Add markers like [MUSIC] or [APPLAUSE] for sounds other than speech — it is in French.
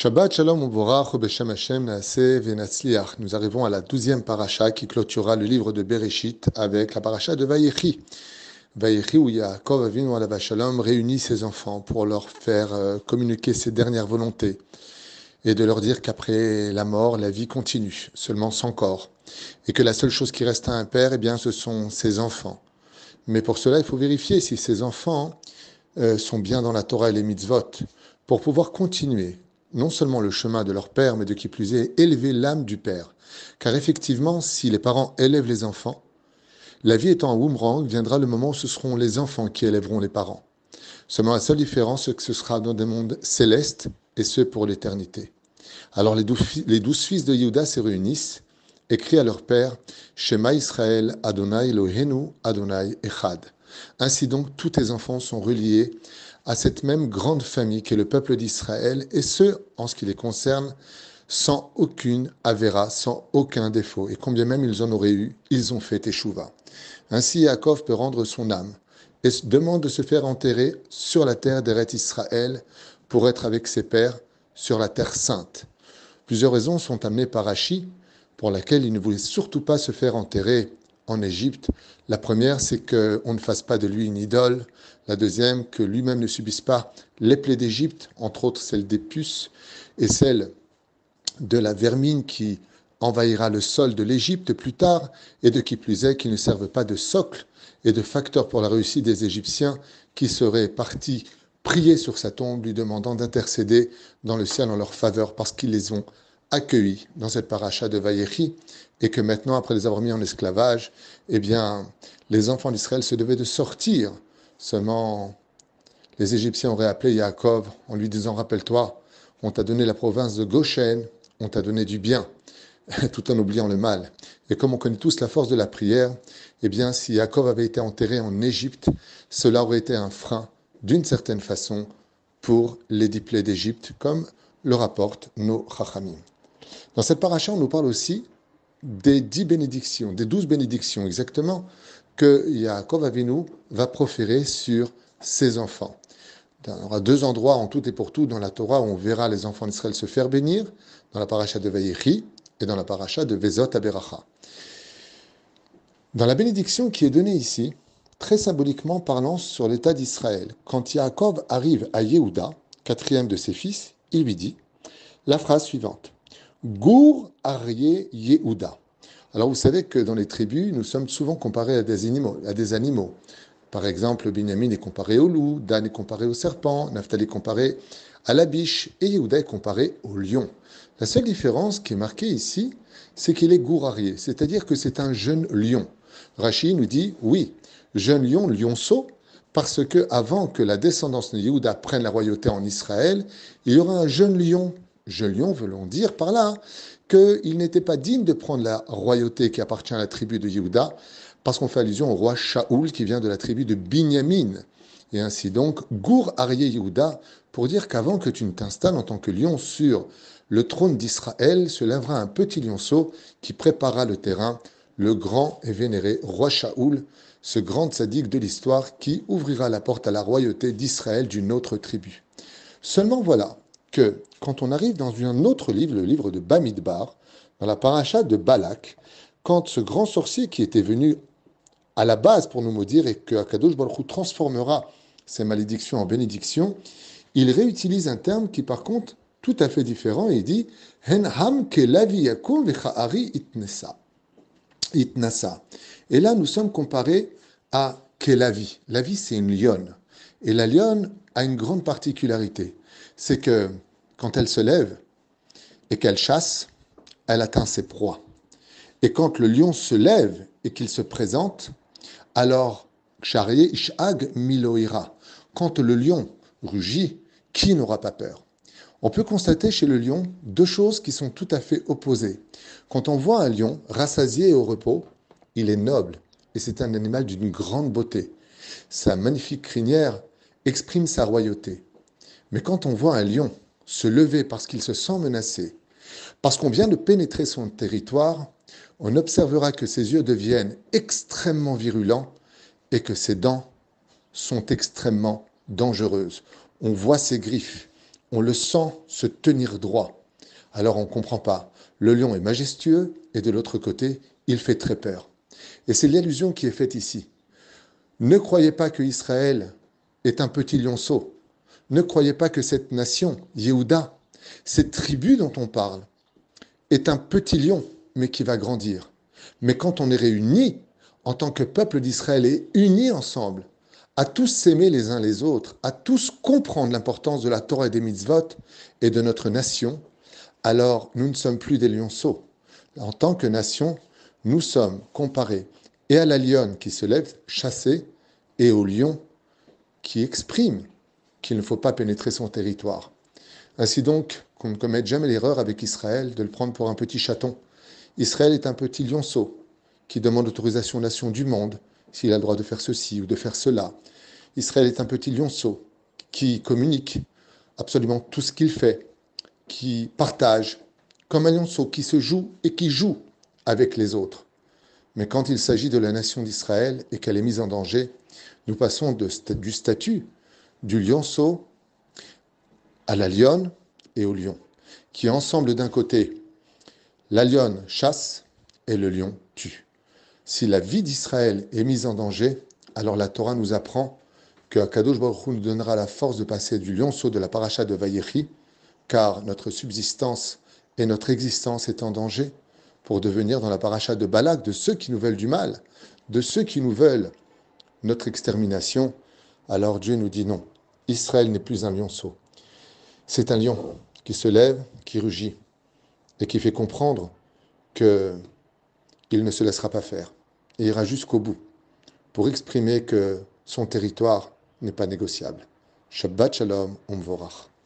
Shabbat Shalom Uvorach Beshem Hashem. Nous arrivons à la douzième paracha qui clôturera le livre de Bereshit avec la paracha de Vayechi. Vayechi où Yaakov Avinu Alav Shalom réunit ses enfants pour leur faire euh, communiquer ses dernières volontés et de leur dire qu'après la mort, la vie continue, seulement sans corps. Et que la seule chose qui reste à un père, eh bien, ce sont ses enfants. Mais pour cela, il faut vérifier si ces enfants euh, sont bien dans la Torah et les mitzvot pour pouvoir continuer non seulement le chemin de leur père, mais de qui plus est, élever l'âme du père. Car effectivement, si les parents élèvent les enfants, la vie étant un boomerang, viendra le moment où ce seront les enfants qui élèveront les parents. Seulement la seule différence, c'est que ce sera dans des mondes célestes, et ce pour l'éternité. Alors les douze, fils de Yehuda se réunissent, écrivent à leur père, Shema Israël, Adonai Elohenu, Adonai Echad. Ainsi donc, tous tes enfants sont reliés à cette même grande famille qu'est le peuple d'Israël, et ce, en ce qui les concerne, sans aucune avéra, sans aucun défaut. Et combien même ils en auraient eu, ils ont fait échouva. Ainsi, Yaakov peut rendre son âme et demande de se faire enterrer sur la terre d'Eret Israël pour être avec ses pères sur la terre sainte. Plusieurs raisons sont amenées par Rachi pour laquelle il ne voulait surtout pas se faire enterrer en Égypte. La première, c'est qu'on ne fasse pas de lui une idole. La deuxième, que lui-même ne subisse pas les plaies d'Égypte, entre autres celle des puces et celle de la vermine qui envahira le sol de l'Égypte plus tard, et de qui plus est qu'il ne serve pas de socle et de facteur pour la réussite des Égyptiens qui seraient partis prier sur sa tombe, lui demandant d'intercéder dans le ciel en leur faveur parce qu'ils les ont accueillis dans cette paracha de Vayechi et que maintenant, après les avoir mis en esclavage, eh bien, les enfants d'Israël se devaient de sortir. Seulement, les Égyptiens auraient appelé Yaakov en lui disant, rappelle-toi, on t'a donné la province de Goshen, on t'a donné du bien, [LAUGHS] tout en oubliant le mal. Et comme on connaît tous la force de la prière, eh bien, si Yaakov avait été enterré en Égypte, cela aurait été un frein, d'une certaine façon, pour les diplés d'Égypte, comme le rapportent nos Chachamim. Dans cette paracha, on nous parle aussi des dix bénédictions, des douze bénédictions exactement, que Yaakov Avinu va proférer sur ses enfants. Il y aura deux endroits en tout et pour tout dans la Torah où on verra les enfants d'Israël se faire bénir, dans la paracha de Vayechi et dans la paracha de Vezot Aberacha. Dans la bénédiction qui est donnée ici, très symboliquement parlant sur l'état d'Israël, quand Yaakov arrive à Yehuda, quatrième de ses fils, il lui dit la phrase suivante. Gour Arié Yehuda. Alors vous savez que dans les tribus, nous sommes souvent comparés à des animaux. À des animaux. Par exemple, Binyamin est comparé au loup, Dan est comparé au serpent, Naphtali est comparé à la biche et Yehuda est comparé au lion. La seule différence qui est marquée ici, c'est qu'il est gourarié, c'est-à-dire que c'est un jeune lion. Rachid nous dit oui, jeune lion, lionceau, parce que avant que la descendance de Yehuda prenne la royauté en Israël, il y aura un jeune lion. Jeune lion veut dire par là qu'il n'était pas digne de prendre la royauté qui appartient à la tribu de Yehuda, parce qu'on fait allusion au roi Shaoul qui vient de la tribu de Binyamin. Et ainsi donc, Gour Arié Yehuda, pour dire qu'avant que tu ne t'installes en tant que lion sur le trône d'Israël, se lèvera un petit lionceau qui préparera le terrain, le grand et vénéré roi Shaoul, ce grand sadique de l'histoire qui ouvrira la porte à la royauté d'Israël d'une autre tribu. Seulement voilà quand on arrive dans un autre livre, le livre de Bamidbar, dans la paracha de Balak, quand ce grand sorcier qui était venu à la base pour nous maudire et que Akadosh Baruch transformera ses malédictions en bénédictions, il réutilise un terme qui par contre tout à fait différent. Il dit ke itnesa itnasa. Et là, nous sommes comparés à Kelavi. La vie, c'est une lionne. Et la lionne a une grande particularité. C'est que quand elle se lève et qu'elle chasse, elle atteint ses proies. Et quand le lion se lève et qu'il se présente, alors, Ishag Miloira. Quand le lion rugit, qui n'aura pas peur? On peut constater chez le lion deux choses qui sont tout à fait opposées. Quand on voit un lion rassasié et au repos, il est noble et c'est un animal d'une grande beauté. Sa magnifique crinière exprime sa royauté. Mais quand on voit un lion se lever parce qu'il se sent menacé, parce qu'on vient de pénétrer son territoire, on observera que ses yeux deviennent extrêmement virulents et que ses dents sont extrêmement dangereuses. On voit ses griffes, on le sent se tenir droit. Alors on ne comprend pas. Le lion est majestueux et de l'autre côté, il fait très peur. Et c'est l'illusion qui est faite ici. Ne croyez pas que Israël est un petit lionceau. Ne croyez pas que cette nation, Yehuda, cette tribu dont on parle, est un petit lion, mais qui va grandir. Mais quand on est réunis en tant que peuple d'Israël et unis ensemble, à tous s'aimer les uns les autres, à tous comprendre l'importance de la Torah et des mitzvot et de notre nation, alors nous ne sommes plus des lionceaux. En tant que nation, nous sommes comparés et à la lionne qui se lève chassée et au lion qui exprime qu'il ne faut pas pénétrer son territoire. Ainsi donc, qu'on ne commette jamais l'erreur avec Israël de le prendre pour un petit chaton. Israël est un petit lionceau qui demande autorisation aux nations du monde s'il a le droit de faire ceci ou de faire cela. Israël est un petit lionceau qui communique absolument tout ce qu'il fait, qui partage, comme un lionceau qui se joue et qui joue avec les autres. Mais quand il s'agit de la nation d'Israël et qu'elle est mise en danger, nous passons du statut du lionceau à la lionne et au lion, qui ensemble d'un côté, la lionne chasse et le lion tue. Si la vie d'Israël est mise en danger, alors la Torah nous apprend que Akadosh Baruch Hu nous donnera la force de passer du lionceau de la paracha de Vayechi, car notre subsistance et notre existence est en danger, pour devenir dans la paracha de Balak de ceux qui nous veulent du mal, de ceux qui nous veulent notre extermination. Alors Dieu nous dit non, Israël n'est plus un lionceau. C'est un lion qui se lève, qui rugit et qui fait comprendre que il ne se laissera pas faire et ira jusqu'au bout pour exprimer que son territoire n'est pas négociable. Shabbat Shalom, Umvorach.